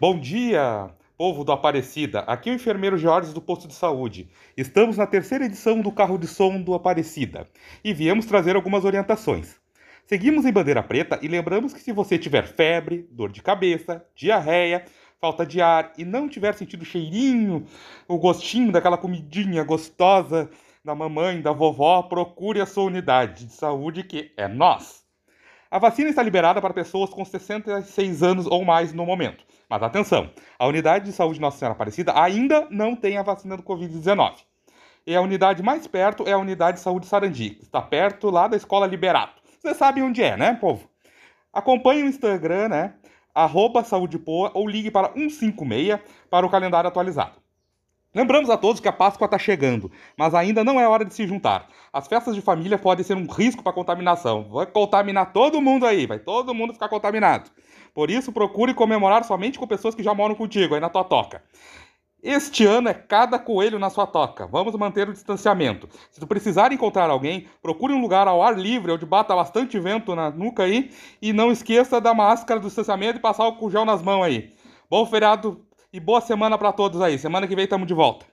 Bom dia, povo do Aparecida. Aqui é o enfermeiro Jorge do posto de saúde. Estamos na terceira edição do carro de som do Aparecida e viemos trazer algumas orientações. Seguimos em bandeira preta e lembramos que se você tiver febre, dor de cabeça, diarreia, falta de ar e não tiver sentido o cheirinho, o gostinho daquela comidinha gostosa da mamãe, da vovó, procure a sua unidade de saúde que é nós. A vacina está liberada para pessoas com 66 anos ou mais no momento. Mas atenção, a unidade de saúde Nossa Senhora Aparecida ainda não tem a vacina do Covid-19. E a unidade mais perto é a unidade de saúde Sarandi, que está perto lá da Escola Liberato. Vocês sabem onde é, né, povo? Acompanhe o Instagram, né? Arroba Saúde Poa ou ligue para 156 para o calendário atualizado. Lembramos a todos que a Páscoa está chegando, mas ainda não é hora de se juntar. As festas de família podem ser um risco para contaminação. Vai contaminar todo mundo aí, vai todo mundo ficar contaminado. Por isso, procure comemorar somente com pessoas que já moram contigo aí na tua toca. Este ano é cada coelho na sua toca. Vamos manter o distanciamento. Se tu precisar encontrar alguém, procure um lugar ao ar livre, onde bata bastante vento na nuca aí. E não esqueça da máscara do distanciamento e passar o gel nas mãos aí. Bom feriado e boa semana para todos aí. Semana que vem estamos de volta.